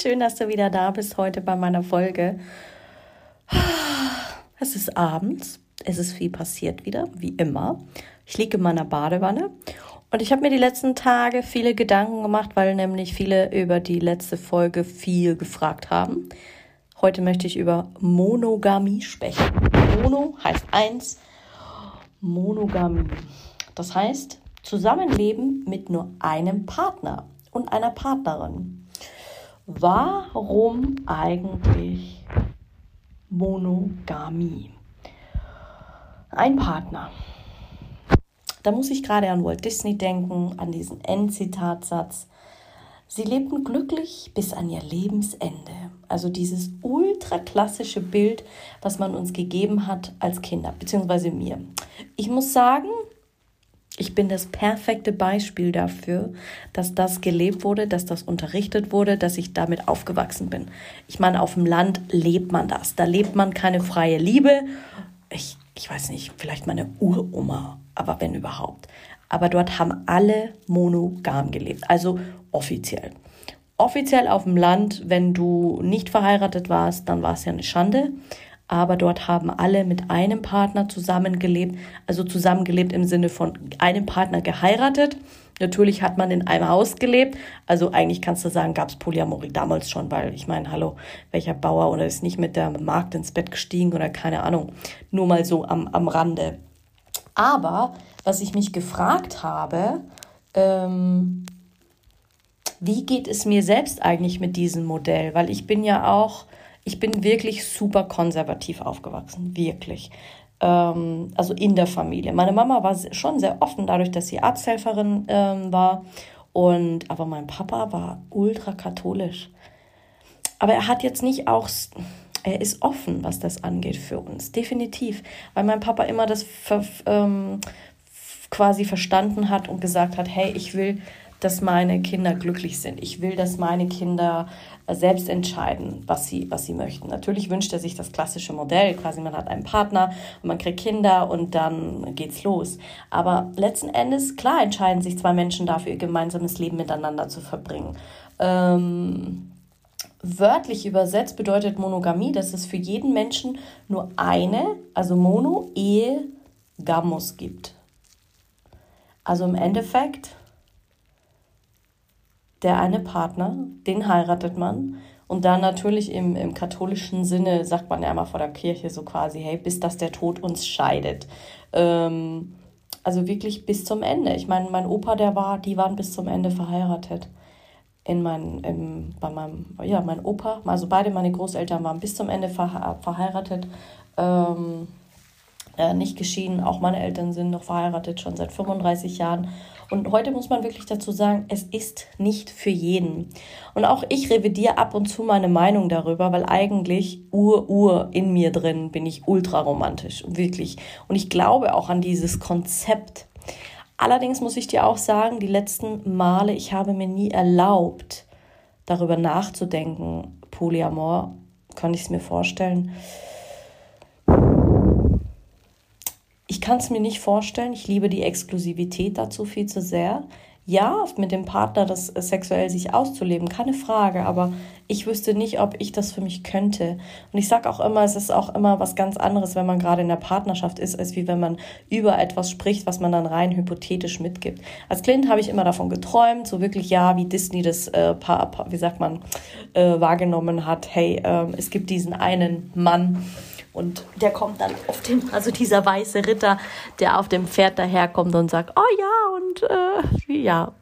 Schön, dass du wieder da bist heute bei meiner Folge. Es ist abends. Es ist viel passiert wieder, wie immer. Ich liege in meiner Badewanne und ich habe mir die letzten Tage viele Gedanken gemacht, weil nämlich viele über die letzte Folge viel gefragt haben. Heute möchte ich über Monogamie sprechen. Mono heißt eins, Monogamie. Das heißt Zusammenleben mit nur einem Partner und einer Partnerin. Warum eigentlich Monogamie? Ein Partner. Da muss ich gerade an Walt Disney denken, an diesen Endzitatsatz. Sie lebten glücklich bis an ihr Lebensende. Also dieses ultraklassische Bild, was man uns gegeben hat als Kinder, beziehungsweise mir. Ich muss sagen, ich bin das perfekte Beispiel dafür, dass das gelebt wurde, dass das unterrichtet wurde, dass ich damit aufgewachsen bin. Ich meine, auf dem Land lebt man das. Da lebt man keine freie Liebe. Ich, ich weiß nicht, vielleicht meine Uroma, aber wenn überhaupt. Aber dort haben alle monogam gelebt, also offiziell. Offiziell auf dem Land, wenn du nicht verheiratet warst, dann war es ja eine Schande aber dort haben alle mit einem Partner zusammengelebt, also zusammengelebt im Sinne von einem Partner geheiratet. Natürlich hat man in einem Haus gelebt, also eigentlich kannst du sagen, gab es Polyamorie damals schon, weil ich meine, hallo, welcher Bauer oder ist nicht mit der Magd ins Bett gestiegen oder keine Ahnung, nur mal so am, am Rande. Aber was ich mich gefragt habe, ähm, wie geht es mir selbst eigentlich mit diesem Modell? Weil ich bin ja auch ich bin wirklich super konservativ aufgewachsen, wirklich. Ähm, also in der Familie. Meine Mama war schon sehr offen, dadurch, dass sie Arzthelferin ähm, war. Und, aber mein Papa war ultra katholisch. Aber er hat jetzt nicht auch, er ist offen, was das angeht für uns, definitiv. Weil mein Papa immer das ähm, quasi verstanden hat und gesagt hat, hey, ich will dass meine Kinder glücklich sind. Ich will, dass meine Kinder äh, selbst entscheiden, was sie, was sie möchten. Natürlich wünscht er sich das klassische Modell, quasi man hat einen Partner und man kriegt Kinder und dann geht's los. Aber letzten Endes, klar, entscheiden sich zwei Menschen dafür, ihr gemeinsames Leben miteinander zu verbringen. Ähm, wörtlich übersetzt bedeutet Monogamie, dass es für jeden Menschen nur eine, also Mono, Ehe, Gamos gibt. Also im Endeffekt der eine Partner, den heiratet man. Und dann natürlich im, im katholischen Sinne sagt man ja immer vor der Kirche so quasi, hey, bis dass der Tod uns scheidet. Ähm, also wirklich bis zum Ende. Ich meine, mein Opa, der war, die waren bis zum Ende verheiratet. In mein, im, bei meinem, ja, mein Opa, also beide meine Großeltern waren bis zum Ende ver, verheiratet. Ähm, äh, nicht geschieden, auch meine Eltern sind noch verheiratet, schon seit 35 Jahren. Und heute muss man wirklich dazu sagen, es ist nicht für jeden. Und auch ich revidiere ab und zu meine Meinung darüber, weil eigentlich ur-ur in mir drin bin ich ultra romantisch, wirklich. Und ich glaube auch an dieses Konzept. Allerdings muss ich dir auch sagen, die letzten Male, ich habe mir nie erlaubt, darüber nachzudenken, Polyamor, kann ich es mir vorstellen, Ich kann es mir nicht vorstellen. Ich liebe die Exklusivität dazu viel zu sehr. Ja, mit dem Partner das äh, sexuell sich auszuleben, keine Frage, aber ich wüsste nicht, ob ich das für mich könnte. Und ich sage auch immer, es ist auch immer was ganz anderes, wenn man gerade in der Partnerschaft ist, als wie wenn man über etwas spricht, was man dann rein hypothetisch mitgibt. Als Kind habe ich immer davon geträumt, so wirklich ja, wie Disney das, äh, wie sagt man, äh, wahrgenommen hat. Hey, äh, es gibt diesen einen Mann, und der kommt dann auf dem, also dieser weiße Ritter, der auf dem Pferd daherkommt und sagt, oh ja, und äh, ja.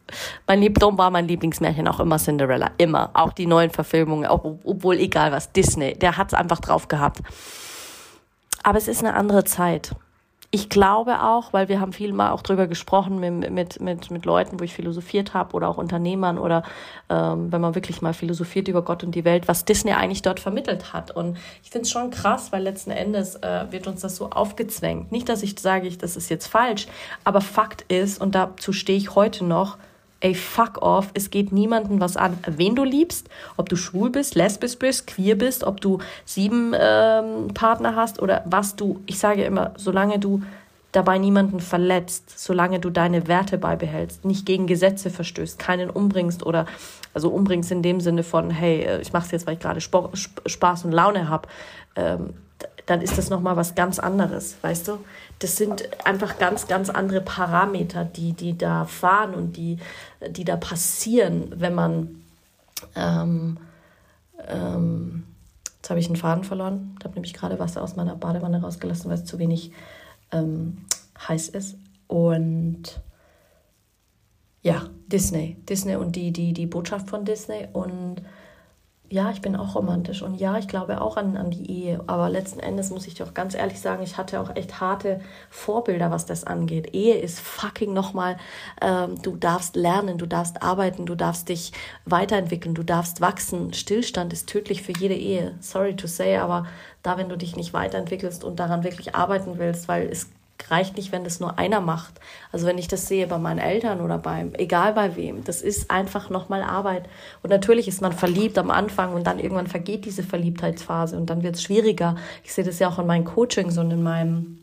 Mein Liebdom war mein Lieblingsmärchen auch immer Cinderella. Immer. Auch die neuen Verfilmungen, auch, obwohl egal was, Disney, der hat's einfach drauf gehabt. Aber es ist eine andere Zeit. Ich glaube auch, weil wir haben viel mal auch drüber gesprochen mit, mit, mit, mit Leuten, wo ich philosophiert habe oder auch Unternehmern oder ähm, wenn man wirklich mal philosophiert über Gott und die Welt, was Disney eigentlich dort vermittelt hat. Und ich finde es schon krass, weil letzten Endes äh, wird uns das so aufgezwängt. Nicht, dass ich sage, ich, das ist jetzt falsch, aber Fakt ist, und dazu stehe ich heute noch, ey, fuck off, es geht niemandem was an, wen du liebst, ob du schwul bist, lesbisch bist, queer bist, ob du sieben ähm, Partner hast oder was du, ich sage immer, solange du dabei niemanden verletzt, solange du deine Werte beibehältst, nicht gegen Gesetze verstößt, keinen umbringst oder also umbringst in dem Sinne von, hey, äh, ich mache es jetzt, weil ich gerade Spaß und Laune habe, ähm, dann ist das nochmal was ganz anderes, weißt du? Das sind einfach ganz, ganz andere Parameter, die, die da fahren und die, die da passieren, wenn man. Ähm, ähm, jetzt habe ich einen Faden verloren. Ich habe nämlich gerade Wasser aus meiner Badewanne rausgelassen, weil es zu wenig ähm, heiß ist. Und ja, Disney. Disney und die, die, die Botschaft von Disney. Und ja, ich bin auch romantisch und ja, ich glaube auch an, an die Ehe. Aber letzten Endes muss ich dir auch ganz ehrlich sagen, ich hatte auch echt harte Vorbilder, was das angeht. Ehe ist fucking nochmal, ähm, du darfst lernen, du darfst arbeiten, du darfst dich weiterentwickeln, du darfst wachsen. Stillstand ist tödlich für jede Ehe. Sorry to say, aber da, wenn du dich nicht weiterentwickelst und daran wirklich arbeiten willst, weil es reicht nicht, wenn das nur einer macht. Also wenn ich das sehe bei meinen Eltern oder beim, egal bei wem, das ist einfach nochmal Arbeit. Und natürlich ist man verliebt am Anfang und dann irgendwann vergeht diese Verliebtheitsphase und dann wird es schwieriger. Ich sehe das ja auch in meinen Coachings und in meinem,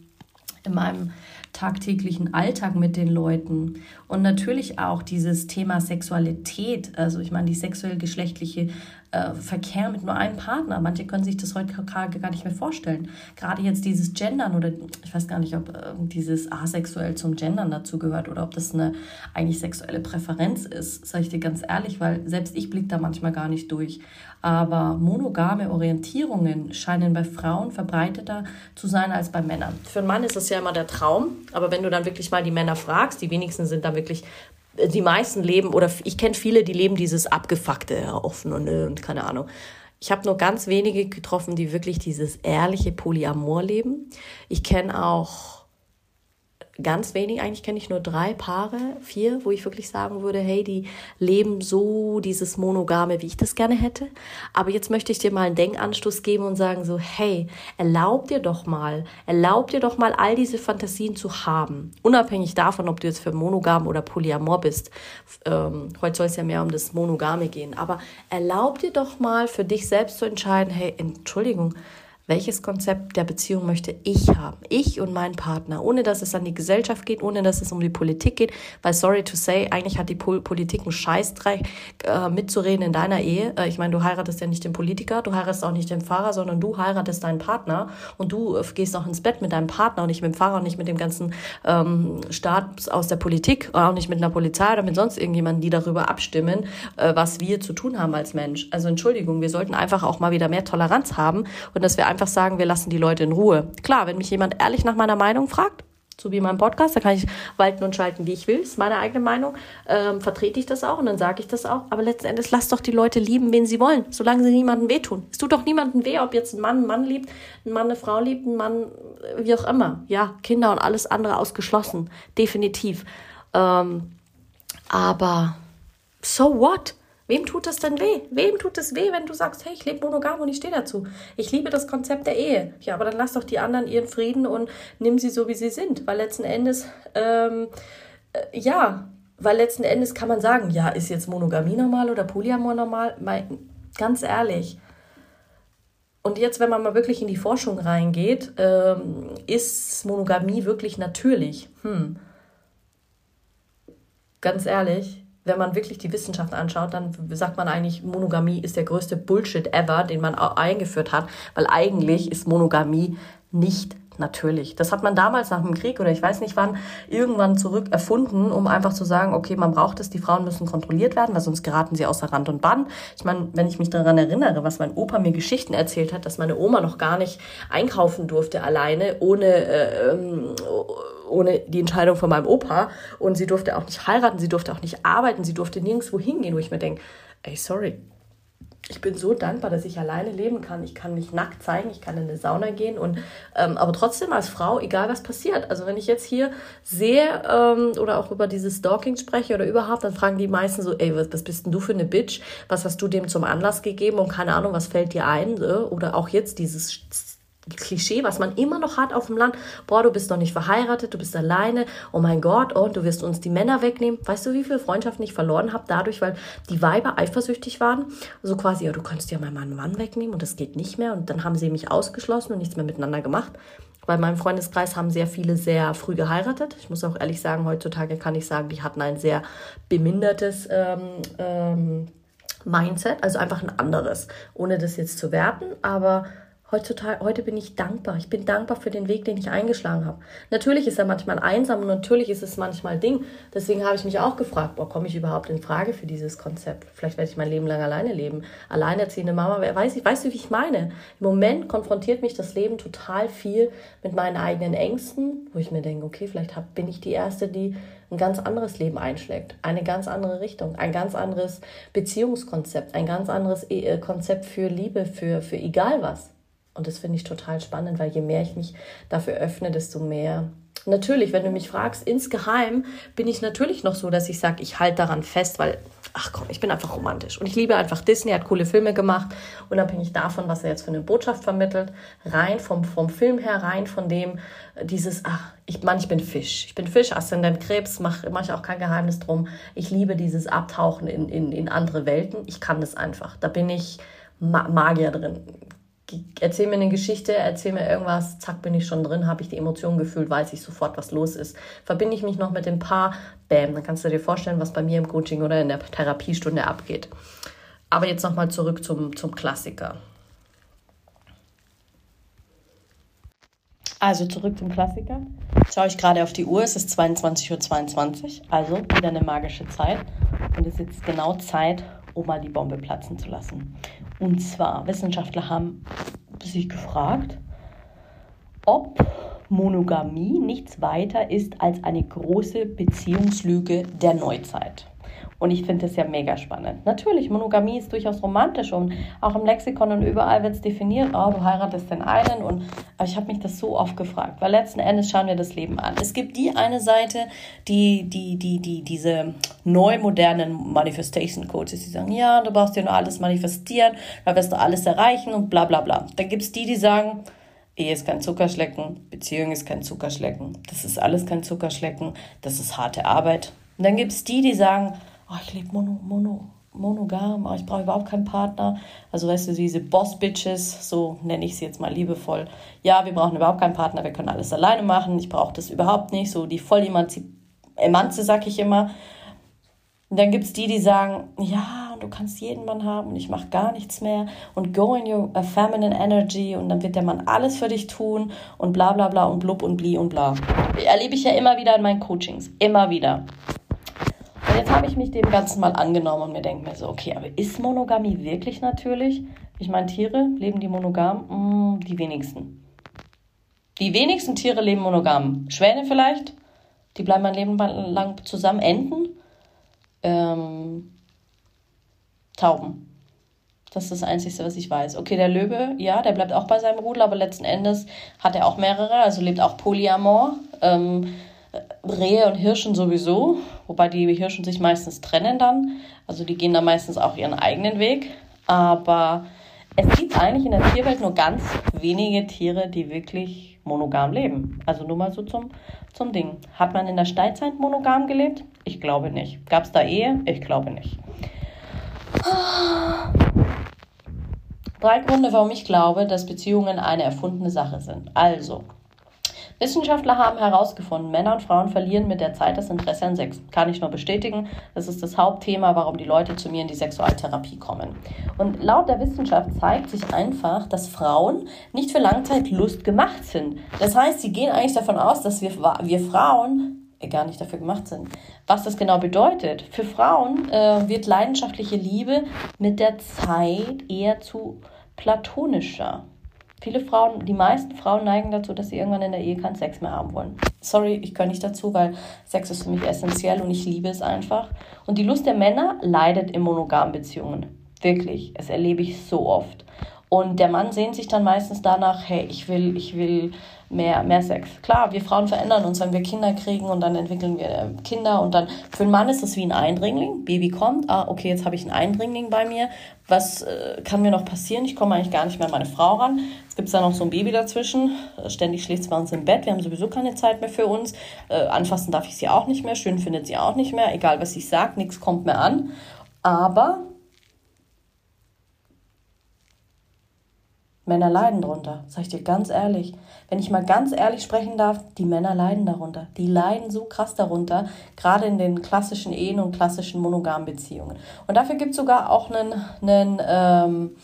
in meinem tagtäglichen Alltag mit den Leuten. Und natürlich auch dieses Thema Sexualität, also ich meine die sexuell-geschlechtliche äh, Verkehr mit nur einem Partner. Manche können sich das heute gar nicht mehr vorstellen. Gerade jetzt dieses Gendern oder ich weiß gar nicht, ob äh, dieses asexuell zum Gendern dazu gehört oder ob das eine eigentlich sexuelle Präferenz ist, sage ich dir ganz ehrlich, weil selbst ich blicke da manchmal gar nicht durch. Aber monogame Orientierungen scheinen bei Frauen verbreiteter zu sein als bei Männern. Für einen Mann ist das ja immer der Traum, aber wenn du dann wirklich mal die Männer fragst, die wenigsten sind da wirklich die meisten leben, oder ich kenne viele, die leben dieses abgefuckte, ja, offen und, äh, und keine Ahnung. Ich habe nur ganz wenige getroffen, die wirklich dieses ehrliche Polyamor leben. Ich kenne auch ganz wenig, eigentlich kenne ich nur drei Paare, vier, wo ich wirklich sagen würde, hey, die leben so dieses Monogame, wie ich das gerne hätte. Aber jetzt möchte ich dir mal einen Denkanstoß geben und sagen so, hey, erlaub dir doch mal, erlaub dir doch mal all diese Fantasien zu haben. Unabhängig davon, ob du jetzt für Monogam oder Polyamor bist. Ähm, heute soll es ja mehr um das Monogame gehen. Aber erlaub dir doch mal für dich selbst zu entscheiden, hey, Entschuldigung, welches Konzept der Beziehung möchte ich haben? Ich und mein Partner, ohne dass es an die Gesellschaft geht, ohne dass es um die Politik geht, weil sorry to say, eigentlich hat die Politik einen Scheißdreck äh, mitzureden in deiner Ehe. Äh, ich meine, du heiratest ja nicht den Politiker, du heiratest auch nicht den Fahrer, sondern du heiratest deinen Partner und du äh, gehst auch ins Bett mit deinem Partner und nicht mit dem Fahrer und nicht mit dem ganzen ähm, Staat aus der Politik, auch nicht mit einer Polizei oder mit sonst irgendjemandem, die darüber abstimmen, äh, was wir zu tun haben als Mensch. Also Entschuldigung, wir sollten einfach auch mal wieder mehr Toleranz haben und dass wir einfach sagen, wir lassen die Leute in Ruhe. Klar, wenn mich jemand ehrlich nach meiner Meinung fragt, so wie in meinem Podcast, da kann ich walten und schalten, wie ich will, ist meine eigene Meinung, ähm, vertrete ich das auch und dann sage ich das auch. Aber letzten Endes lasst doch die Leute lieben, wen sie wollen, solange sie niemandem wehtun. Es tut doch niemandem weh, ob jetzt ein Mann einen Mann liebt, ein Mann eine Frau liebt, ein Mann äh, wie auch immer. Ja, Kinder und alles andere ausgeschlossen, definitiv. Ähm, aber so what? Wem tut das denn weh? Wem tut es weh, wenn du sagst, hey, ich lebe monogam und ich stehe dazu? Ich liebe das Konzept der Ehe. Ja, aber dann lass doch die anderen ihren Frieden und nimm sie so, wie sie sind. Weil letzten Endes, ähm, äh, ja, weil letzten Endes kann man sagen, ja, ist jetzt Monogamie normal oder Polyamor normal? Mal, ganz ehrlich. Und jetzt, wenn man mal wirklich in die Forschung reingeht, ähm, ist Monogamie wirklich natürlich? Hm. Ganz ehrlich, wenn man wirklich die Wissenschaft anschaut, dann sagt man eigentlich, Monogamie ist der größte Bullshit ever, den man eingeführt hat, weil eigentlich ist Monogamie nicht natürlich. Das hat man damals nach dem Krieg oder ich weiß nicht wann irgendwann zurück erfunden, um einfach zu sagen, okay, man braucht es, die Frauen müssen kontrolliert werden, weil sonst geraten sie außer Rand und Bann. Ich meine, wenn ich mich daran erinnere, was mein Opa mir Geschichten erzählt hat, dass meine Oma noch gar nicht einkaufen durfte alleine, ohne äh, ähm, ohne die Entscheidung von meinem Opa. Und sie durfte auch nicht heiraten, sie durfte auch nicht arbeiten, sie durfte nirgendwo hingehen, wo ich mir denke, ey, sorry, ich bin so dankbar, dass ich alleine leben kann. Ich kann mich nackt zeigen, ich kann in eine Sauna gehen und ähm, aber trotzdem als Frau, egal was passiert. Also wenn ich jetzt hier sehe ähm, oder auch über dieses Stalking spreche oder überhaupt, dann fragen die meisten so, ey, was, was bist denn du für eine Bitch? Was hast du dem zum Anlass gegeben? Und keine Ahnung, was fällt dir ein? Oder auch jetzt dieses Klischee, was man immer noch hat auf dem Land. Boah, du bist noch nicht verheiratet, du bist alleine. Oh mein Gott, oh, du wirst uns die Männer wegnehmen. Weißt du, wie viele Freundschaften ich verloren habe dadurch, weil die Weiber eifersüchtig waren? So quasi, ja, du könntest ja mal meinen Mann wegnehmen und das geht nicht mehr. Und dann haben sie mich ausgeschlossen und nichts mehr miteinander gemacht. Bei meinem Freundeskreis haben sehr viele sehr früh geheiratet. Ich muss auch ehrlich sagen, heutzutage kann ich sagen, die hatten ein sehr bemindertes ähm, ähm, Mindset, also einfach ein anderes, ohne das jetzt zu werten, aber Heutzutage, heute bin ich dankbar. Ich bin dankbar für den Weg, den ich eingeschlagen habe. Natürlich ist er manchmal einsam und natürlich ist es manchmal Ding. Deswegen habe ich mich auch gefragt, boah, komme ich überhaupt in Frage für dieses Konzept? Vielleicht werde ich mein Leben lang alleine leben. Alleinerziehende Mama, wer weiß ich, weißt du, wie ich meine? Im Moment konfrontiert mich das Leben total viel mit meinen eigenen Ängsten, wo ich mir denke, okay, vielleicht hab, bin ich die Erste, die ein ganz anderes Leben einschlägt, eine ganz andere Richtung, ein ganz anderes Beziehungskonzept, ein ganz anderes äh, Konzept für Liebe, für, für egal was. Und das finde ich total spannend, weil je mehr ich mich dafür öffne, desto mehr. Natürlich, wenn du mich fragst, insgeheim bin ich natürlich noch so, dass ich sage, ich halte daran fest, weil, ach komm, ich bin einfach romantisch. Und ich liebe einfach Disney, hat coole Filme gemacht, unabhängig davon, was er jetzt für eine Botschaft vermittelt. Rein vom, vom Film her, rein von dem, dieses, ach, ich, Mann, ich bin Fisch. Ich bin Fisch, Aszendent Krebs, mache mach ich auch kein Geheimnis drum. Ich liebe dieses Abtauchen in, in, in andere Welten. Ich kann das einfach. Da bin ich Magier drin erzähl mir eine Geschichte, erzähl mir irgendwas, zack, bin ich schon drin, habe ich die Emotionen gefühlt, weiß ich sofort, was los ist. Verbinde ich mich noch mit dem Paar, bam, dann kannst du dir vorstellen, was bei mir im Coaching oder in der Therapiestunde abgeht. Aber jetzt nochmal zurück zum, zum Klassiker. Also zurück zum Klassiker. Schaue ich gerade auf die Uhr, es ist 22.22 Uhr, also wieder eine magische Zeit. Und es ist jetzt genau Zeit, um mal die Bombe platzen zu lassen. Und zwar, Wissenschaftler haben sich gefragt, ob Monogamie nichts weiter ist als eine große Beziehungslüge der Neuzeit. Und ich finde das ja mega spannend. Natürlich, Monogamie ist durchaus romantisch und auch im Lexikon und überall wird es definiert, oh, du heiratest den einen. Und, aber ich habe mich das so oft gefragt, weil letzten Endes schauen wir das Leben an. Es gibt die eine Seite, die, die, die, die, diese neu modernen Manifestation Coaches, die sagen, ja, du brauchst dir nur alles manifestieren, da wirst du alles erreichen und bla bla bla. Dann gibt es die, die sagen, Ehe ist kein Zuckerschlecken, Beziehung ist kein Zuckerschlecken, das ist alles kein Zuckerschlecken, das ist harte Arbeit. Und dann gibt es die, die sagen, oh, ich lebe mono, mono, monogam, oh, ich brauche überhaupt keinen Partner. Also weißt du, diese Boss-Bitches, so nenne ich sie jetzt mal liebevoll. Ja, wir brauchen überhaupt keinen Partner, wir können alles alleine machen, ich brauche das überhaupt nicht. So die voll Emanze, sag ich immer. Und dann gibt es die, die sagen, ja, du kannst jeden Mann haben und ich mache gar nichts mehr und go in your feminine energy und dann wird der Mann alles für dich tun und bla bla bla und blub und bli und bla. Erlebe ich ja immer wieder in meinen Coachings, immer wieder. Jetzt habe ich mich dem Ganzen mal angenommen und mir denke mir so, okay, aber ist Monogamie wirklich natürlich? Ich meine, Tiere, leben die monogam? Mm, die wenigsten. Die wenigsten Tiere leben monogam. Schwäne vielleicht, die bleiben ein Leben lang zusammen. Enten, ähm, Tauben. Das ist das Einzige, was ich weiß. Okay, der Löwe, ja, der bleibt auch bei seinem Rudel, aber letzten Endes hat er auch mehrere, also lebt auch Polyamor. Ähm, Rehe und Hirschen sowieso, wobei die Hirschen sich meistens trennen dann. Also die gehen dann meistens auch ihren eigenen Weg. Aber es gibt eigentlich in der Tierwelt nur ganz wenige Tiere, die wirklich monogam leben. Also nur mal so zum, zum Ding. Hat man in der Steinzeit monogam gelebt? Ich glaube nicht. Gab es da Ehe? Ich glaube nicht. Drei Gründe, warum ich glaube, dass Beziehungen eine erfundene Sache sind. Also, Wissenschaftler haben herausgefunden, Männer und Frauen verlieren mit der Zeit das Interesse an Sex. Kann ich nur bestätigen. Das ist das Hauptthema, warum die Leute zu mir in die Sexualtherapie kommen. Und laut der Wissenschaft zeigt sich einfach, dass Frauen nicht für Langzeitlust gemacht sind. Das heißt, sie gehen eigentlich davon aus, dass wir, wir Frauen gar nicht dafür gemacht sind. Was das genau bedeutet, für Frauen äh, wird leidenschaftliche Liebe mit der Zeit eher zu platonischer. Viele Frauen, die meisten Frauen neigen dazu, dass sie irgendwann in der Ehe keinen Sex mehr haben wollen. Sorry, ich kann nicht dazu, weil Sex ist für mich essentiell und ich liebe es einfach. Und die Lust der Männer leidet in monogamen Beziehungen. Wirklich, es erlebe ich so oft. Und der Mann sehnt sich dann meistens danach, hey, ich will, ich will mehr, mehr Sex. Klar, wir Frauen verändern uns, wenn wir Kinder kriegen und dann entwickeln wir äh, Kinder und dann für einen Mann ist das wie ein Eindringling. Baby kommt, ah, okay, jetzt habe ich einen Eindringling bei mir. Was äh, kann mir noch passieren? Ich komme eigentlich gar nicht mehr an meine Frau ran. Es gibt da noch so ein Baby dazwischen. Ständig schläft sie bei uns im Bett. Wir haben sowieso keine Zeit mehr für uns. Äh, anfassen darf ich sie auch nicht mehr. Schön findet sie auch nicht mehr. Egal, was ich sage, nichts kommt mehr an. Aber Männer leiden darunter, sag ich dir ganz ehrlich. Wenn ich mal ganz ehrlich sprechen darf, die Männer leiden darunter. Die leiden so krass darunter, gerade in den klassischen Ehen und klassischen monogamen Beziehungen. Und dafür gibt es sogar auch einen, einen ähm,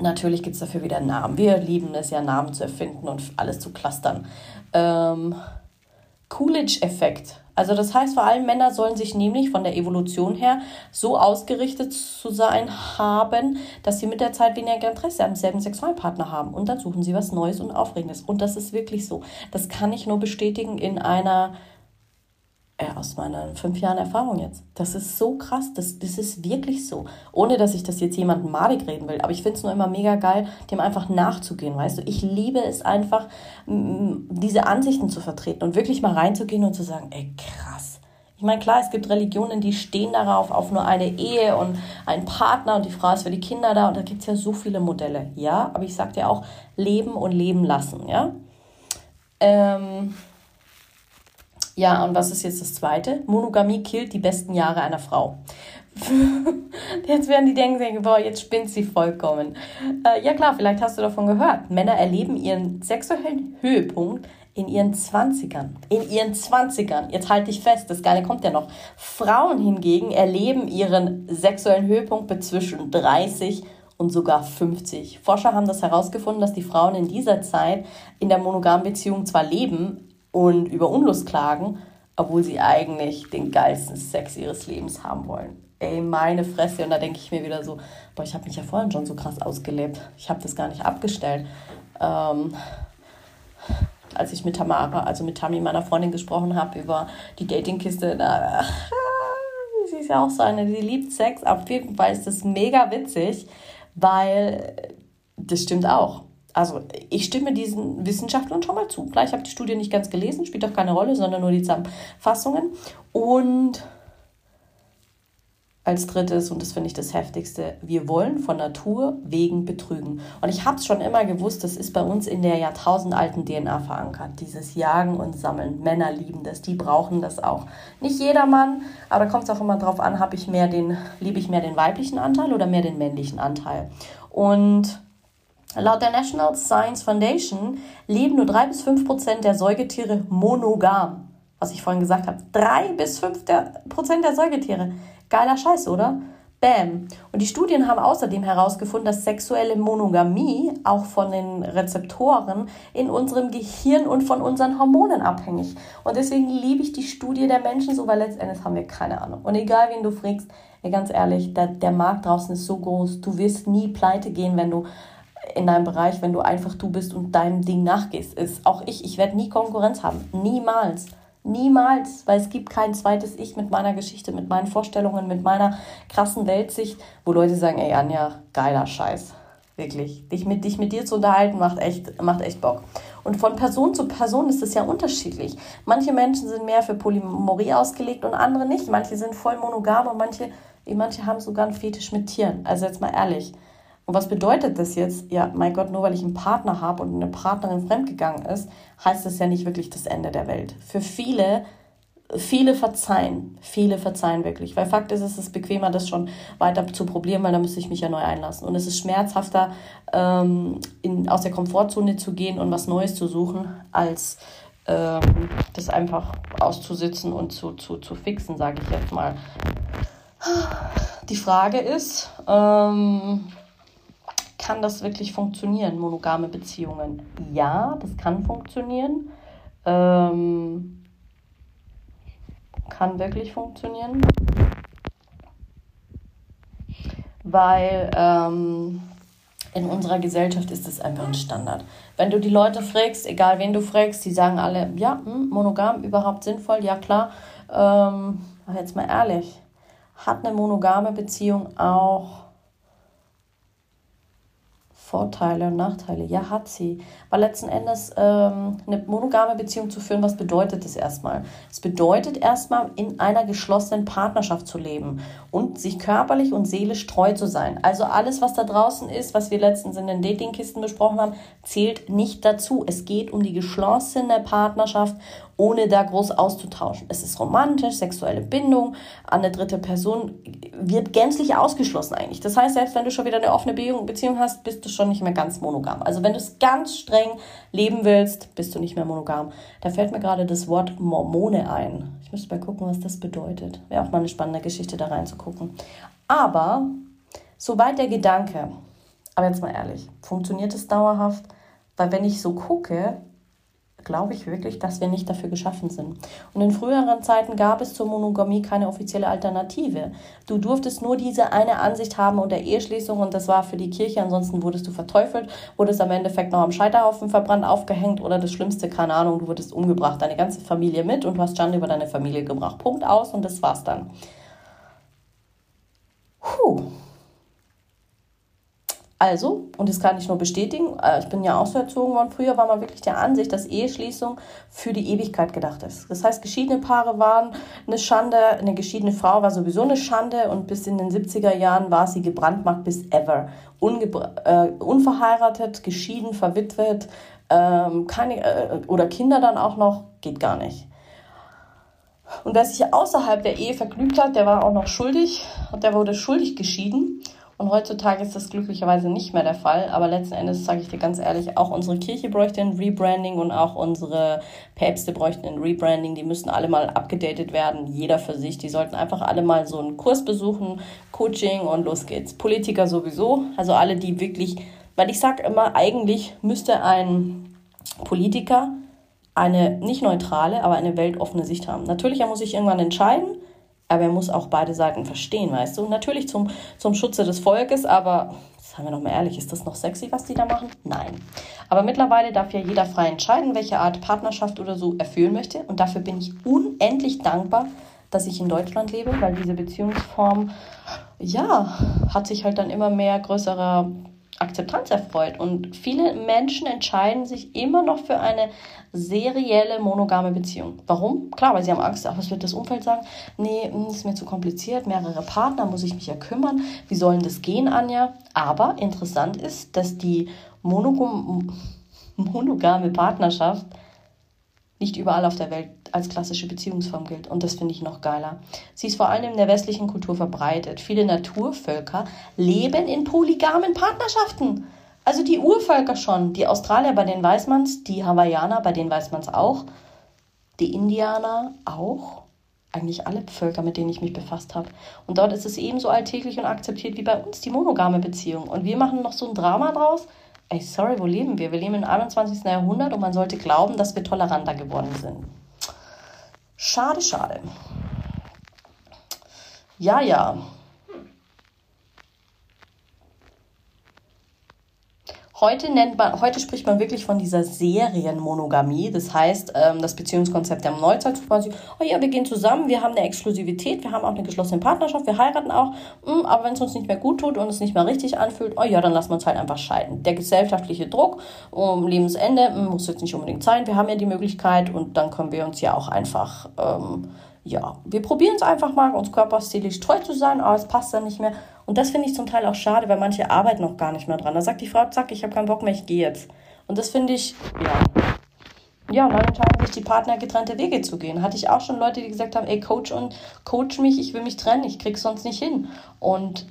natürlich gibt es dafür wieder Namen. Wir lieben es ja, Namen zu erfinden und alles zu clustern. Ähm, Coolidge-Effekt also das heißt, vor allem Männer sollen sich nämlich von der Evolution her so ausgerichtet zu sein haben, dass sie mit der Zeit weniger Interesse am selben Sexualpartner haben. Und dann suchen sie was Neues und Aufregendes. Und das ist wirklich so. Das kann ich nur bestätigen in einer äh, aus meinen fünf Jahren Erfahrung jetzt. Das ist so krass, das, das ist wirklich so. Ohne, dass ich das jetzt jemandem malig reden will, aber ich finde es nur immer mega geil, dem einfach nachzugehen, weißt du. Ich liebe es einfach, diese Ansichten zu vertreten und wirklich mal reinzugehen und zu sagen, ey, krass. Ich meine, klar, es gibt Religionen, die stehen darauf, auf nur eine Ehe und einen Partner und die Frau ist für die Kinder da und da gibt es ja so viele Modelle, ja. Aber ich sag dir auch, leben und leben lassen, ja. Ähm, ja, und was ist jetzt das Zweite? Monogamie killt die besten Jahre einer Frau. jetzt werden die denken, boah, jetzt spinnt sie vollkommen. Äh, ja klar, vielleicht hast du davon gehört. Männer erleben ihren sexuellen Höhepunkt in ihren 20ern. In ihren 20ern. Jetzt halte ich fest, das Geile kommt ja noch. Frauen hingegen erleben ihren sexuellen Höhepunkt zwischen 30 und sogar 50. Forscher haben das herausgefunden, dass die Frauen in dieser Zeit in der monogamen Beziehung zwar leben, und über Unlust klagen, obwohl sie eigentlich den geilsten Sex ihres Lebens haben wollen. Ey, meine Fresse. Und da denke ich mir wieder so, boah, ich habe mich ja vorhin schon so krass ausgelebt. Ich habe das gar nicht abgestellt. Ähm, als ich mit Tamara, also mit Tami, meiner Freundin, gesprochen habe über die Datingkiste, da, sie ist ja auch so eine, die liebt Sex. Auf jeden Fall ist das mega witzig, weil das stimmt auch also ich stimme diesen Wissenschaftlern schon mal zu. Klar, ich habe die Studie nicht ganz gelesen, spielt auch keine Rolle, sondern nur die Zusammenfassungen. Und als drittes, und das finde ich das Heftigste, wir wollen von Natur wegen betrügen. Und ich habe es schon immer gewusst, das ist bei uns in der jahrtausendalten DNA verankert, dieses Jagen und Sammeln. Männer lieben das, die brauchen das auch. Nicht jeder Mann, aber da kommt es auch immer drauf an, habe ich mehr den, liebe ich mehr den weiblichen Anteil oder mehr den männlichen Anteil. Und Laut der National Science Foundation leben nur 3 bis 5 Prozent der Säugetiere monogam. Was ich vorhin gesagt habe. 3 bis 5 Prozent der Säugetiere. Geiler Scheiß, oder? Bam. Und die Studien haben außerdem herausgefunden, dass sexuelle Monogamie auch von den Rezeptoren in unserem Gehirn und von unseren Hormonen abhängig. Und deswegen liebe ich die Studie der Menschen so, weil letztendlich haben wir keine Ahnung. Und egal, wen du fragst, ganz ehrlich, der, der Markt draußen ist so groß. Du wirst nie pleite gehen, wenn du in deinem Bereich, wenn du einfach du bist und deinem Ding nachgehst. Ist auch ich, ich werde nie Konkurrenz haben. Niemals. Niemals, weil es gibt kein zweites Ich mit meiner Geschichte, mit meinen Vorstellungen, mit meiner krassen Weltsicht, wo Leute sagen, ey Anja, geiler Scheiß. Wirklich. Dich mit, dich mit dir zu unterhalten macht echt, macht echt Bock. Und von Person zu Person ist es ja unterschiedlich. Manche Menschen sind mehr für Polymorie ausgelegt und andere nicht. Manche sind voll monogam und manche, manche haben sogar einen Fetisch mit Tieren. Also jetzt mal ehrlich. Und was bedeutet das jetzt? Ja, mein Gott, nur weil ich einen Partner habe und eine Partnerin fremdgegangen ist, heißt das ja nicht wirklich das Ende der Welt. Für viele, viele verzeihen. Viele verzeihen wirklich. Weil Fakt ist, es ist bequemer, das schon weiter zu probieren, weil da müsste ich mich ja neu einlassen. Und es ist schmerzhafter, ähm, in, aus der Komfortzone zu gehen und was Neues zu suchen, als ähm, das einfach auszusitzen und zu, zu, zu fixen, sage ich jetzt mal. Die Frage ist, ähm, kann das wirklich funktionieren, monogame Beziehungen? Ja, das kann funktionieren. Ähm, kann wirklich funktionieren. Weil ähm, in unserer Gesellschaft ist es einfach ein Standard. Wenn du die Leute fragst, egal wen du fragst, die sagen alle, ja, hm, monogam überhaupt sinnvoll, ja klar. Ähm, jetzt mal ehrlich, hat eine monogame Beziehung auch Vorteile und Nachteile. Ja, hat sie. Weil letzten Endes ähm, eine monogame Beziehung zu führen, was bedeutet das erstmal? Es bedeutet erstmal, in einer geschlossenen Partnerschaft zu leben und sich körperlich und seelisch treu zu sein. Also alles, was da draußen ist, was wir letztens in den Datingkisten besprochen haben, zählt nicht dazu. Es geht um die geschlossene Partnerschaft ohne da groß auszutauschen. Es ist romantisch, sexuelle Bindung an eine dritte Person wird gänzlich ausgeschlossen eigentlich. Das heißt, selbst wenn du schon wieder eine offene Beziehung hast, bist du schon nicht mehr ganz monogam. Also wenn du es ganz streng leben willst, bist du nicht mehr monogam. Da fällt mir gerade das Wort Mormone ein. Ich müsste mal gucken, was das bedeutet. Wäre auch mal eine spannende Geschichte da reinzugucken. Aber soweit der Gedanke. Aber jetzt mal ehrlich, funktioniert es dauerhaft? Weil wenn ich so gucke, glaube ich wirklich, dass wir nicht dafür geschaffen sind. Und in früheren Zeiten gab es zur Monogamie keine offizielle Alternative. Du durftest nur diese eine Ansicht haben unter Eheschließung und das war für die Kirche. Ansonsten wurdest du verteufelt, wurdest am Endeffekt noch am Scheiterhaufen verbrannt, aufgehängt oder das Schlimmste, keine Ahnung, du wurdest umgebracht, deine ganze Familie mit und du hast Schande über deine Familie gebracht. Punkt aus und das war's dann. Puh. Also, und das kann ich nur bestätigen, äh, ich bin ja auch so erzogen worden, früher war man wirklich der Ansicht, dass Eheschließung für die Ewigkeit gedacht ist. Das heißt, geschiedene Paare waren eine Schande, eine geschiedene Frau war sowieso eine Schande und bis in den 70er Jahren war sie gebrandmarkt bis ever. äh, unverheiratet, geschieden, verwitwet, ähm, keine, äh, oder Kinder dann auch noch, geht gar nicht. Und wer sich außerhalb der Ehe vergnügt hat, der war auch noch schuldig, der wurde schuldig geschieden. Und heutzutage ist das glücklicherweise nicht mehr der Fall. Aber letzten Endes sage ich dir ganz ehrlich, auch unsere Kirche bräuchte ein Rebranding und auch unsere Päpste bräuchten ein Rebranding. Die müssen alle mal abgedatet werden, jeder für sich. Die sollten einfach alle mal so einen Kurs besuchen, Coaching und los geht's. Politiker sowieso, also alle, die wirklich, weil ich sage immer, eigentlich müsste ein Politiker eine nicht neutrale, aber eine weltoffene Sicht haben. Natürlich, er muss sich irgendwann entscheiden aber er muss auch beide Seiten verstehen, weißt du? Natürlich zum, zum Schutze des Volkes, aber seien wir noch mal ehrlich, ist das noch sexy, was die da machen? Nein. Aber mittlerweile darf ja jeder frei entscheiden, welche Art Partnerschaft oder so er führen möchte. Und dafür bin ich unendlich dankbar, dass ich in Deutschland lebe, weil diese Beziehungsform, ja, hat sich halt dann immer mehr größerer Akzeptanz erfreut. Und viele Menschen entscheiden sich immer noch für eine serielle monogame Beziehung. Warum? Klar, weil sie haben Angst, ach, was wird das Umfeld sagen? Nee, hm, ist mir zu kompliziert, mehrere Partner, muss ich mich ja kümmern. Wie sollen das gehen, Anja? Aber interessant ist, dass die monogame Partnerschaft nicht überall auf der Welt als klassische Beziehungsform gilt. Und das finde ich noch geiler. Sie ist vor allem in der westlichen Kultur verbreitet. Viele Naturvölker leben in polygamen Partnerschaften. Also die Urvölker schon. Die Australier, bei denen weiß man's, die Hawaiianer, bei denen weiß man's auch. Die Indianer auch. Eigentlich alle Völker, mit denen ich mich befasst habe. Und dort ist es ebenso alltäglich und akzeptiert wie bei uns die monogame Beziehung. Und wir machen noch so ein Drama draus. Ey, sorry, wo leben wir? Wir leben im 21. Jahrhundert und man sollte glauben, dass wir toleranter geworden sind. Schade, schade. Ja, ja. Heute nennt man, heute spricht man wirklich von dieser Serienmonogamie. Das heißt, ähm, das Beziehungskonzept der Neuzeit quasi, oh ja, wir gehen zusammen, wir haben eine Exklusivität, wir haben auch eine geschlossene Partnerschaft, wir heiraten auch, hm, aber wenn es uns nicht mehr gut tut und es nicht mehr richtig anfühlt, oh ja, dann lassen wir uns halt einfach scheiden. Der gesellschaftliche Druck um Lebensende hm, muss jetzt nicht unbedingt sein, wir haben ja die Möglichkeit und dann können wir uns ja auch einfach, ähm, ja, wir probieren es einfach mal, uns körperstilisch treu zu sein, aber es passt dann nicht mehr und das finde ich zum Teil auch schade, weil manche arbeiten noch gar nicht mehr dran. Da sagt die Frau, zack, ich habe keinen Bock mehr, ich gehe jetzt. Und das finde ich, ja. Ja, und dann entscheiden sich die Partner, getrennte Wege zu gehen. Hatte ich auch schon Leute, die gesagt haben, ey, coach und coach mich, ich will mich trennen, ich krieg's sonst nicht hin. Und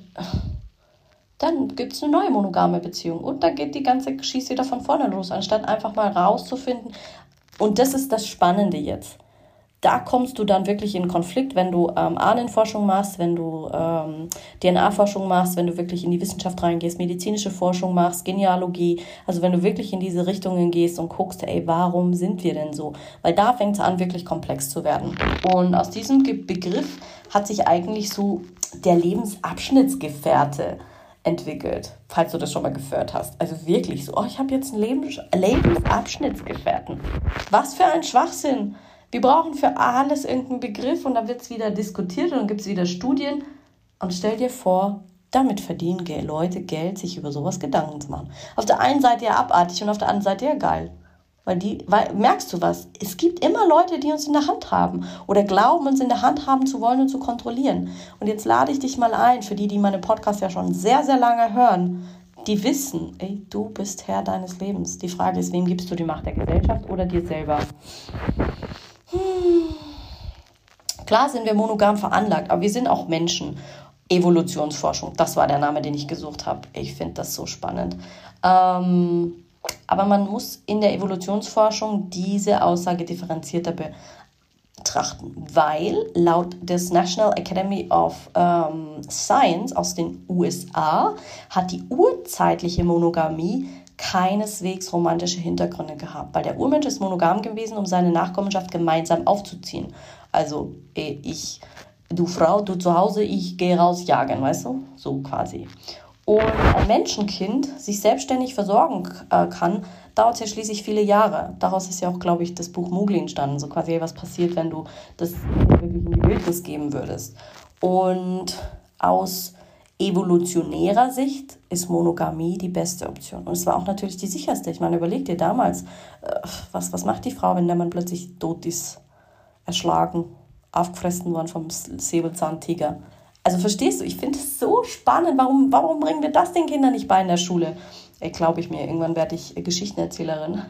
dann gibt es eine neue monogame Beziehung. Und dann geht die ganze Geschichte wieder von vorne los, anstatt einfach mal rauszufinden. Und das ist das Spannende jetzt da kommst du dann wirklich in Konflikt, wenn du ähm, Ahnenforschung machst, wenn du ähm, DNA-Forschung machst, wenn du wirklich in die Wissenschaft reingehst, medizinische Forschung machst, Genealogie, also wenn du wirklich in diese Richtungen gehst und guckst, ey, warum sind wir denn so? Weil da fängt es an, wirklich komplex zu werden. Und aus diesem Begriff hat sich eigentlich so der Lebensabschnittsgefährte entwickelt, falls du das schon mal gehört hast. Also wirklich so, oh, ich habe jetzt einen Lebens Lebensabschnittsgefährten. Was für ein Schwachsinn! Wir brauchen für alles irgendeinen Begriff und dann wird es wieder diskutiert und dann gibt es wieder Studien. Und stell dir vor, Damit verdienen Leute Geld, sich über sowas Gedanken zu machen. Auf der einen Seite ja abartig und auf der anderen Seite ja geil. Weil die, weil, merkst du was? Es gibt immer Leute, die uns in der Hand haben oder glauben, uns in der Hand haben zu wollen und zu kontrollieren. Und jetzt lade ich dich mal ein, für die, die meine Podcasts ja schon sehr, sehr lange hören, die wissen, ey, du bist Herr deines Lebens. Die Frage ist, wem gibst du die Macht der Gesellschaft oder dir selber? Klar sind wir monogam veranlagt, aber wir sind auch Menschen. Evolutionsforschung, das war der Name, den ich gesucht habe. Ich finde das so spannend. Ähm, aber man muss in der Evolutionsforschung diese Aussage differenzierter betrachten, weil laut des National Academy of ähm, Science aus den USA hat die urzeitliche Monogamie keineswegs romantische Hintergründe gehabt, weil der Urmensch ist monogam gewesen, um seine Nachkommenschaft gemeinsam aufzuziehen. Also eh, ich, du Frau, du zu Hause, ich gehe raus jagen, weißt du? So quasi. Und ein Menschenkind sich selbstständig versorgen äh, kann, dauert ja schließlich viele Jahre. Daraus ist ja auch, glaube ich, das Buch Mowgli entstanden. So quasi, was passiert, wenn du das wirklich in die Wildnis geben würdest. Und aus evolutionärer Sicht ist Monogamie die beste Option. Und es war auch natürlich die sicherste. Ich meine, überleg dir damals, äh, was, was macht die Frau, wenn der Mann plötzlich tot ist, erschlagen, aufgefressen worden vom Säbelzahntiger? Also verstehst du, ich finde es so spannend. Warum, warum bringen wir das den Kindern nicht bei in der Schule? Ey, glaube ich mir, irgendwann werde ich Geschichtenerzählerin.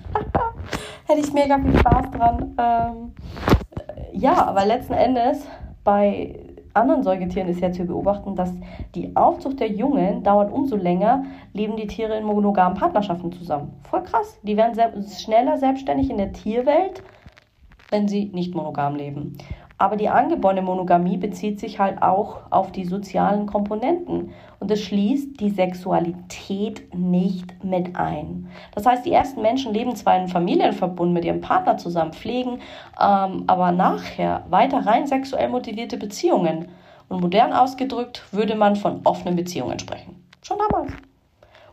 Hätte ich mega viel Spaß dran. Ähm, ja, aber letzten Endes bei anderen Säugetieren ist ja zu beobachten, dass die Aufzucht der Jungen dauert umso länger, leben die Tiere in monogamen Partnerschaften zusammen. Voll krass. Die werden sehr, schneller selbstständig in der Tierwelt, wenn sie nicht monogam leben. Aber die angeborene Monogamie bezieht sich halt auch auf die sozialen Komponenten und es schließt die Sexualität nicht mit ein. Das heißt, die ersten Menschen leben zwar in Familienverbund mit ihrem Partner zusammen, pflegen, ähm, aber nachher weiter rein sexuell motivierte Beziehungen. Und modern ausgedrückt würde man von offenen Beziehungen sprechen. Schon damals.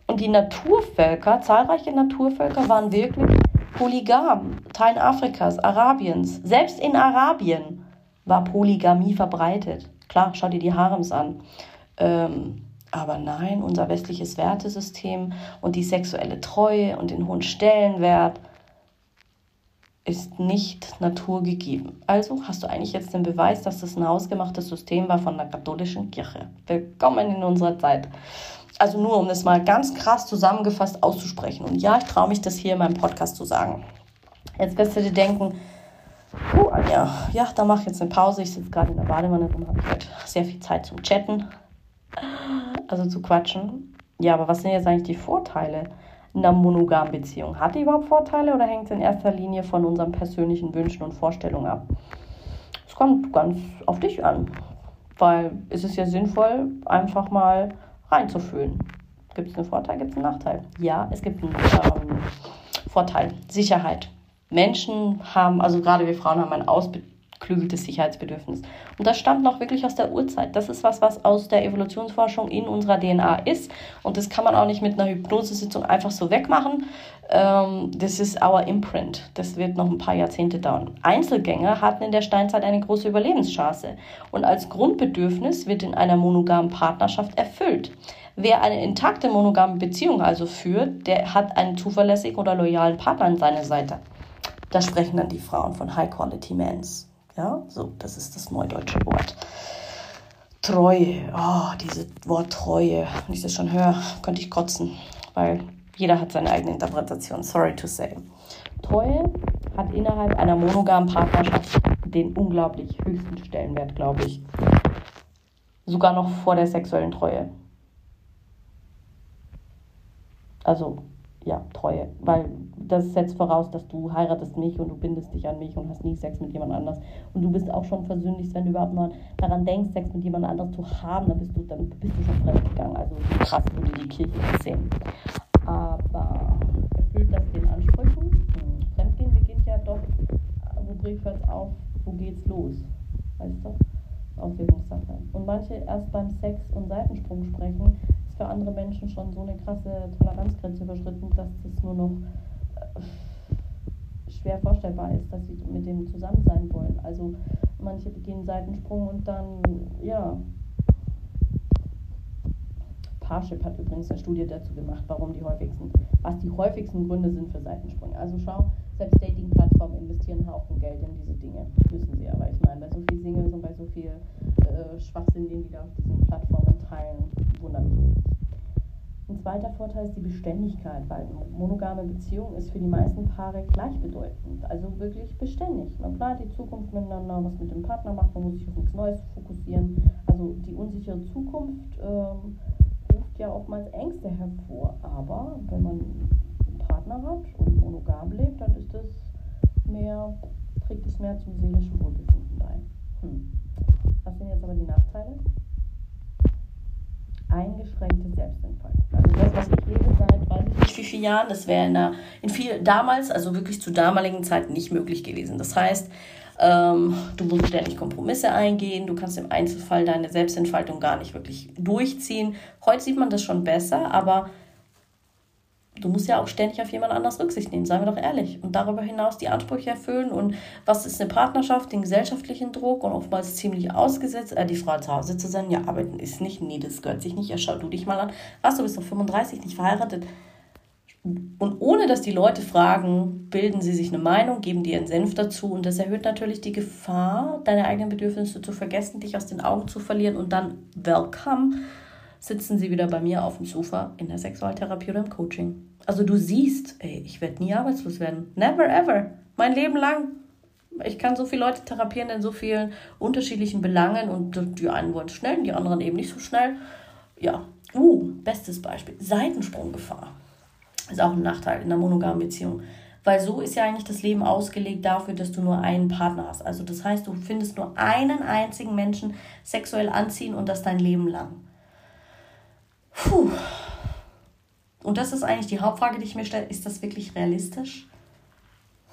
Und die Naturvölker, zahlreiche Naturvölker waren wirklich polygam. Teilen Afrikas, Arabiens, selbst in Arabien war Polygamie verbreitet. Klar, schau dir die Harems an. Ähm, aber nein, unser westliches Wertesystem und die sexuelle Treue und den hohen Stellenwert ist nicht naturgegeben. Also hast du eigentlich jetzt den Beweis, dass das ein hausgemachtes System war von der katholischen Kirche. Willkommen in unserer Zeit. Also nur, um das mal ganz krass zusammengefasst auszusprechen. Und ja, ich traue mich, das hier in meinem Podcast zu sagen. Jetzt wirst du dir denken, Puh, Anja, ja, da mache ich jetzt eine Pause. Ich sitze gerade in der Badewanne und habe halt sehr viel Zeit zum Chatten, also zu quatschen. Ja, aber was sind jetzt eigentlich die Vorteile einer monogamen Beziehung? Hat die überhaupt Vorteile oder hängt es in erster Linie von unseren persönlichen Wünschen und Vorstellungen ab? Es kommt ganz auf dich an, weil es ist ja sinnvoll, einfach mal reinzufühlen. Gibt es einen Vorteil, gibt es einen Nachteil? Ja, es gibt einen ähm, Vorteil. Sicherheit. Menschen haben, also gerade wir Frauen haben ein ausgeklügeltes Sicherheitsbedürfnis. Und das stammt noch wirklich aus der Urzeit. Das ist was, was aus der Evolutionsforschung in unserer DNA ist. Und das kann man auch nicht mit einer Hypnosesitzung einfach so wegmachen. Ähm, das ist our imprint. Das wird noch ein paar Jahrzehnte dauern. Einzelgänger hatten in der Steinzeit eine große Überlebenschance. Und als Grundbedürfnis wird in einer monogamen Partnerschaft erfüllt. Wer eine intakte monogame Beziehung also führt, der hat einen zuverlässigen oder loyalen Partner an seiner Seite. Da sprechen dann die Frauen von High Quality Mans. Ja, so, das ist das neudeutsche Wort. Treue, oh, dieses Wort Treue, wenn ich das schon höre, könnte ich kotzen, weil jeder hat seine eigene Interpretation, sorry to say. Treue hat innerhalb einer monogamen Partnerschaft den unglaublich höchsten Stellenwert, glaube ich. Sogar noch vor der sexuellen Treue. Also ja, Treue. Weil das setzt voraus, dass du heiratest mich und du bindest dich an mich und hast nie Sex mit jemand anders. Und du bist auch schon versöhnlich, wenn du überhaupt mal daran denkst, Sex mit jemand anderes zu haben, dann bist du, dann bist du schon fremdgegangen. Also krass würde die Kirche sehen. Aber erfüllt das den Ansprüchen? Hm. Fremdgehen beginnt ja doch, wo Brief hört auf, wo geht's los? Weißt du? Auslegungssache. Und manche erst beim Sex und Seitensprung sprechen, für andere Menschen schon so eine krasse Toleranzgrenze überschritten, dass das nur noch schwer vorstellbar ist, dass sie mit dem zusammen sein wollen. Also manche begehen Seitensprung und dann, ja, Parship hat übrigens eine Studie dazu gemacht, warum die häufigsten, was die häufigsten Gründe sind für Seitensprünge. Also schau, selbst Dating-Plattformen investieren einen Haufen Geld in diese Dinge. Müssen sie aber. Ich meine, bei so viel Singles und bei so viel äh, Schwachsinn, den die da auf diesen Plattformen teilen, wundert mich nicht. Ein zweiter Vorteil ist die Beständigkeit, weil monogame Beziehung ist für die meisten Paare gleichbedeutend, also wirklich beständig. Man plant die Zukunft miteinander, was mit dem Partner macht, man muss sich auf nichts Neues fokussieren. Also die unsichere Zukunft ähm, ruft ja oftmals Ängste hervor, aber wenn man einen Partner hat und monogam lebt, dann ist das mehr, trägt es mehr zum seelischen Wohlbefinden bei. Hm. Was sind jetzt aber die Nachteile? Eingeschränkte Selbstentfaltung. Also das, was ich lebe seit weiß ich nicht wie vielen Jahren, das wäre in, in viel damals, also wirklich zu damaligen Zeiten nicht möglich gewesen. Das heißt, ähm, du musst ständig Kompromisse eingehen, du kannst im Einzelfall deine Selbstentfaltung gar nicht wirklich durchziehen. Heute sieht man das schon besser, aber du musst ja auch ständig auf jemand anders Rücksicht nehmen, seien wir doch ehrlich. Und darüber hinaus die Ansprüche erfüllen. Und was ist eine Partnerschaft, den gesellschaftlichen Druck und oftmals ziemlich ausgesetzt. Äh, die Frau zu Hause zu sein, ja, arbeiten ist nicht, nee, das gehört sich nicht. Ja, schau du dich mal an. Was, du bist doch 35, nicht verheiratet. Und ohne dass die Leute fragen, bilden sie sich eine Meinung, geben dir einen Senf dazu. Und das erhöht natürlich die Gefahr, deine eigenen Bedürfnisse zu vergessen, dich aus den Augen zu verlieren und dann welcome sitzen sie wieder bei mir auf dem Sofa in der Sexualtherapie oder im Coaching. Also du siehst, ey, ich werde nie arbeitslos werden. Never ever. Mein Leben lang. Ich kann so viele Leute therapieren in so vielen unterschiedlichen Belangen und die einen wollen schnell, die anderen eben nicht so schnell. Ja, uh, bestes Beispiel. Seitensprunggefahr ist auch ein Nachteil in einer monogamen Beziehung. Weil so ist ja eigentlich das Leben ausgelegt dafür, dass du nur einen Partner hast. Also das heißt, du findest nur einen einzigen Menschen sexuell anziehen und das dein Leben lang. Puh. Und das ist eigentlich die Hauptfrage, die ich mir stelle. Ist das wirklich realistisch?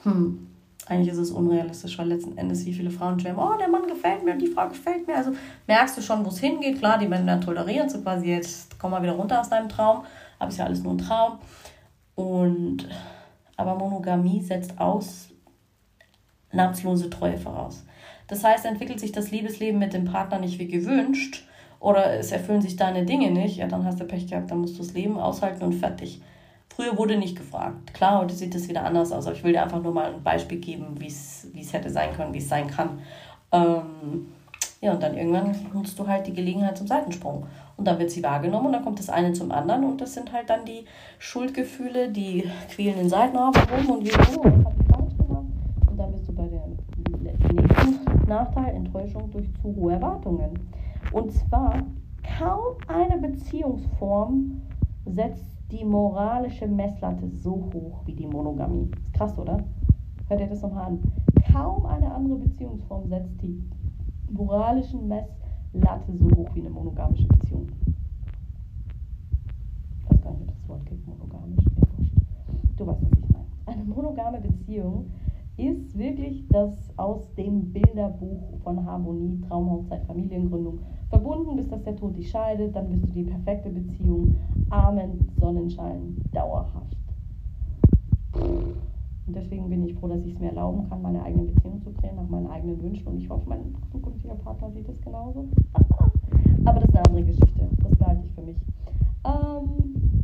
Hm. Eigentlich ist es unrealistisch, weil letzten Endes wie viele Frauen schwärmen, oh, der Mann gefällt mir und die Frau gefällt mir. Also merkst du schon, wo es hingeht. Klar, die Männer tolerieren so quasi jetzt, komm mal wieder runter aus deinem Traum. Aber ist ja alles nur ein Traum. Und, aber Monogamie setzt aus namenslose Treue voraus. Das heißt, entwickelt sich das Liebesleben mit dem Partner nicht wie gewünscht, oder es erfüllen sich deine Dinge nicht, ja, dann hast du Pech gehabt, dann musst du das Leben aushalten und fertig. Früher wurde nicht gefragt. Klar, heute sieht das wieder anders aus, aber ich will dir einfach nur mal ein Beispiel geben, wie es hätte sein können, wie es sein kann. Ähm, ja, und dann irgendwann nutzt du halt die Gelegenheit zum Seitensprung. Und dann wird sie wahrgenommen und dann kommt das eine zum anderen und das sind halt dann die Schuldgefühle, die quälenden Seiten auf, warum und falsch gemacht. Und dann bist du bei dem nächsten Nachteil, Enttäuschung durch zu hohe Erwartungen. Und zwar, kaum eine Beziehungsform setzt die moralische Messlatte so hoch wie die Monogamie. Ist krass, oder? Hört ihr das nochmal an? Kaum eine andere Beziehungsform setzt die moralischen Messlatte so hoch wie eine monogamische Beziehung. Ich weiß gar nicht, ob das Wort gibt, monogamisch. Du weißt, was ich meine. Eine monogame Beziehung ist wirklich das aus dem Bilderbuch von Harmonie, Traumhochzeit, Familiengründung verbunden, bis dass der Tod dich scheidet, dann bist du die perfekte Beziehung. Amen, Sonnenschein, dauerhaft. Und deswegen bin ich froh, dass ich es mir erlauben kann, meine eigene Beziehung zu kreieren, nach meinen eigenen Wünschen. Und ich hoffe, mein zukünftiger Partner sieht es genauso. Aber das ist eine andere Geschichte. Das behalte ich für mich. Ähm,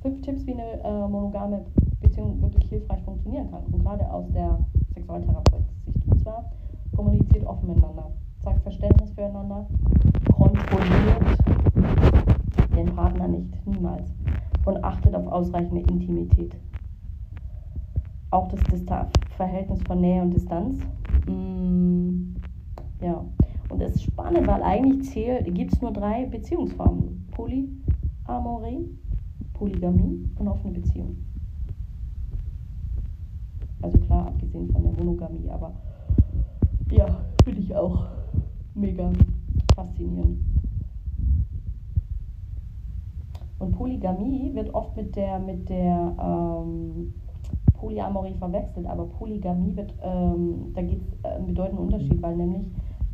fünf Tipps, wie eine äh, monogame Beziehung wirklich hilfreich funktionieren kann. Und gerade aus der Sexualtherapeutin-Sicht. Und zwar kommuniziert offen miteinander zeigt Verständnis füreinander, kontrolliert den Partner nicht, niemals. Und achtet auf ausreichende Intimität. Auch das Distan Verhältnis von Nähe und Distanz. Mm, ja. Und das ist spannend, weil eigentlich gibt es nur drei Beziehungsformen. Polyamorie, Polygamie und offene Beziehung. Also klar, abgesehen von der Monogamie, aber ja, finde ich auch mega faszinierend. Und Polygamie wird oft mit der, mit der ähm, Polyamorie verwechselt, aber Polygamie wird, ähm, da gibt es einen bedeutenden Unterschied, weil nämlich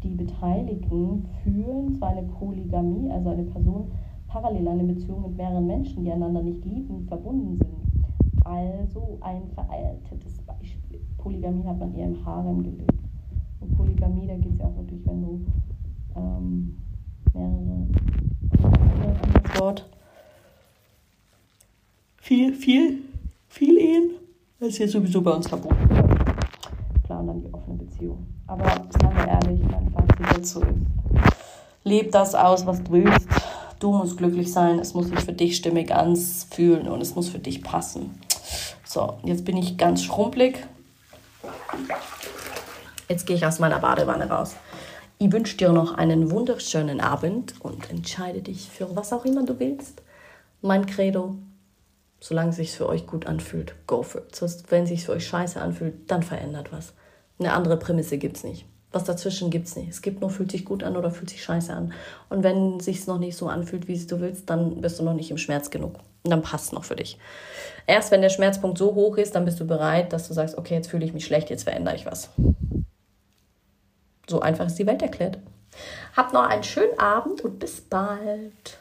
die Beteiligten führen zwar eine Polygamie, also eine Person parallel eine Beziehung mit mehreren Menschen, die einander nicht lieben, verbunden sind. Also ein veraltetes. Polygamie hat man eher im Harem gelebt. Und Polygamie, da geht es ja auch wirklich, wenn du ähm, mehrere, anderes Wort. Viel, viel, viel Ehen. Das ist ja sowieso bei uns verboten. Klar, und dann die offene Beziehung. Aber sagen wir ehrlich, mein Fazit dazu ist, leb das aus, was du willst. Du musst glücklich sein, es muss sich für dich stimmig anfühlen und es muss für dich passen. So, jetzt bin ich ganz schrumpelig. Jetzt gehe ich aus meiner Badewanne raus. Ich wünsche dir noch einen wunderschönen Abend und entscheide dich für was auch immer du willst. Mein Credo, solange es sich für euch gut anfühlt, go for it. Sonst, wenn es sich für euch scheiße anfühlt, dann verändert was. Eine andere Prämisse gibt es nicht. Was dazwischen gibt es nicht. Es gibt nur, fühlt sich gut an oder fühlt sich scheiße an. Und wenn es sich noch nicht so anfühlt, wie es du willst, dann bist du noch nicht im Schmerz genug. Dann passt es noch für dich. Erst wenn der Schmerzpunkt so hoch ist, dann bist du bereit, dass du sagst, okay, jetzt fühle ich mich schlecht, jetzt verändere ich was. So einfach ist die Welt erklärt. Habt noch einen schönen Abend und bis bald.